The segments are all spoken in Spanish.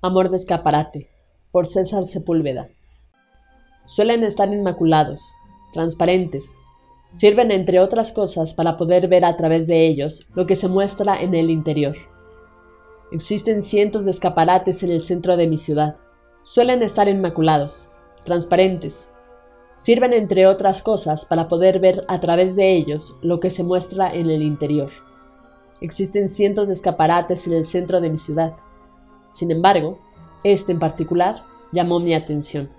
Amor de escaparate, por César Sepúlveda. Suelen estar inmaculados, transparentes. Sirven, entre otras cosas, para poder ver a través de ellos lo que se muestra en el interior. Existen cientos de escaparates en el centro de mi ciudad. Suelen estar inmaculados, transparentes. Sirven, entre otras cosas, para poder ver a través de ellos lo que se muestra en el interior. Existen cientos de escaparates en el centro de mi ciudad. Sin embargo, este en particular llamó mi atención.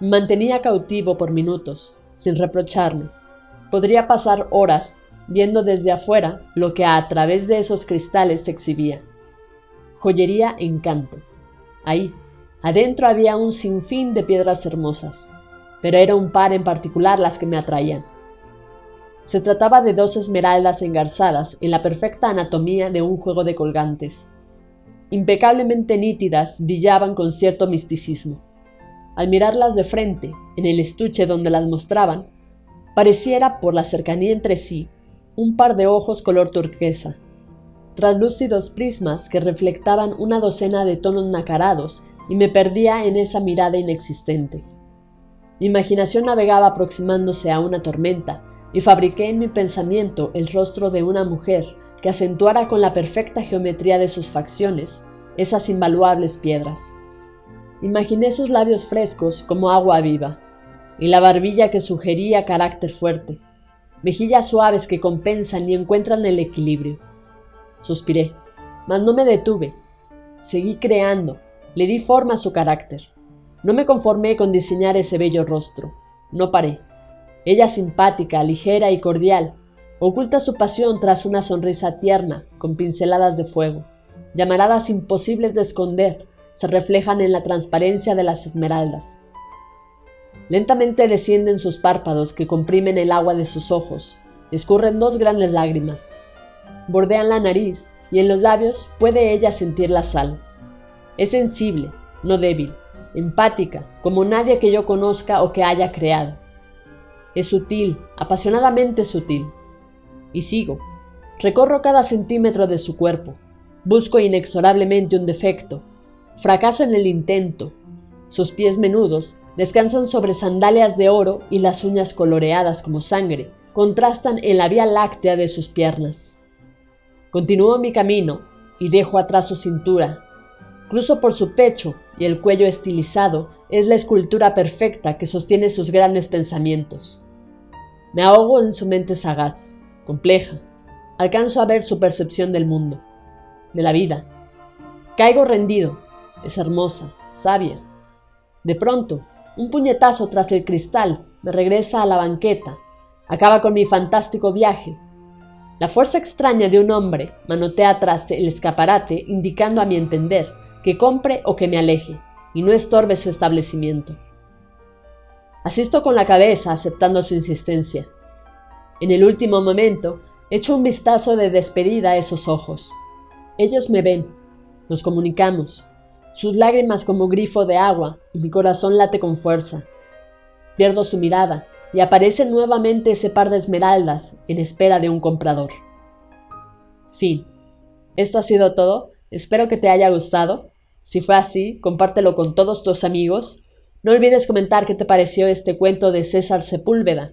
Mantenía cautivo por minutos, sin reprocharme. Podría pasar horas viendo desde afuera lo que a través de esos cristales se exhibía. Joyería encanto. Ahí, adentro había un sinfín de piedras hermosas, pero era un par en particular las que me atraían. Se trataba de dos esmeraldas engarzadas en la perfecta anatomía de un juego de colgantes, impecablemente nítidas, brillaban con cierto misticismo. Al mirarlas de frente, en el estuche donde las mostraban, pareciera, por la cercanía entre sí, un par de ojos color turquesa, traslúcidos prismas que reflectaban una docena de tonos nacarados y me perdía en esa mirada inexistente. Mi imaginación navegaba aproximándose a una tormenta y fabriqué en mi pensamiento el rostro de una mujer que acentuara con la perfecta geometría de sus facciones esas invaluables piedras. Imaginé sus labios frescos como agua viva, y la barbilla que sugería carácter fuerte, mejillas suaves que compensan y encuentran el equilibrio. Suspiré, mas no me detuve. Seguí creando, le di forma a su carácter. No me conformé con diseñar ese bello rostro, no paré. Ella simpática, ligera y cordial, Oculta su pasión tras una sonrisa tierna, con pinceladas de fuego. Llamaradas imposibles de esconder, se reflejan en la transparencia de las esmeraldas. Lentamente descienden sus párpados que comprimen el agua de sus ojos, escurren dos grandes lágrimas. Bordean la nariz y en los labios puede ella sentir la sal. Es sensible, no débil, empática, como nadie que yo conozca o que haya creado. Es sutil, apasionadamente sutil, y sigo. Recorro cada centímetro de su cuerpo. Busco inexorablemente un defecto. Fracaso en el intento. Sus pies menudos descansan sobre sandalias de oro y las uñas coloreadas como sangre contrastan en la vía láctea de sus piernas. Continúo mi camino y dejo atrás su cintura. Cruzo por su pecho y el cuello estilizado es la escultura perfecta que sostiene sus grandes pensamientos. Me ahogo en su mente sagaz compleja. Alcanzo a ver su percepción del mundo, de la vida. Caigo rendido. Es hermosa, sabia. De pronto, un puñetazo tras el cristal me regresa a la banqueta. Acaba con mi fantástico viaje. La fuerza extraña de un hombre manotea tras el escaparate indicando a mi entender que compre o que me aleje y no estorbe su establecimiento. Asisto con la cabeza aceptando su insistencia. En el último momento, echo un vistazo de despedida a esos ojos. Ellos me ven, nos comunicamos, sus lágrimas como grifo de agua y mi corazón late con fuerza. Pierdo su mirada y aparece nuevamente ese par de esmeraldas en espera de un comprador. Fin. Esto ha sido todo. Espero que te haya gustado. Si fue así, compártelo con todos tus amigos. No olvides comentar qué te pareció este cuento de César Sepúlveda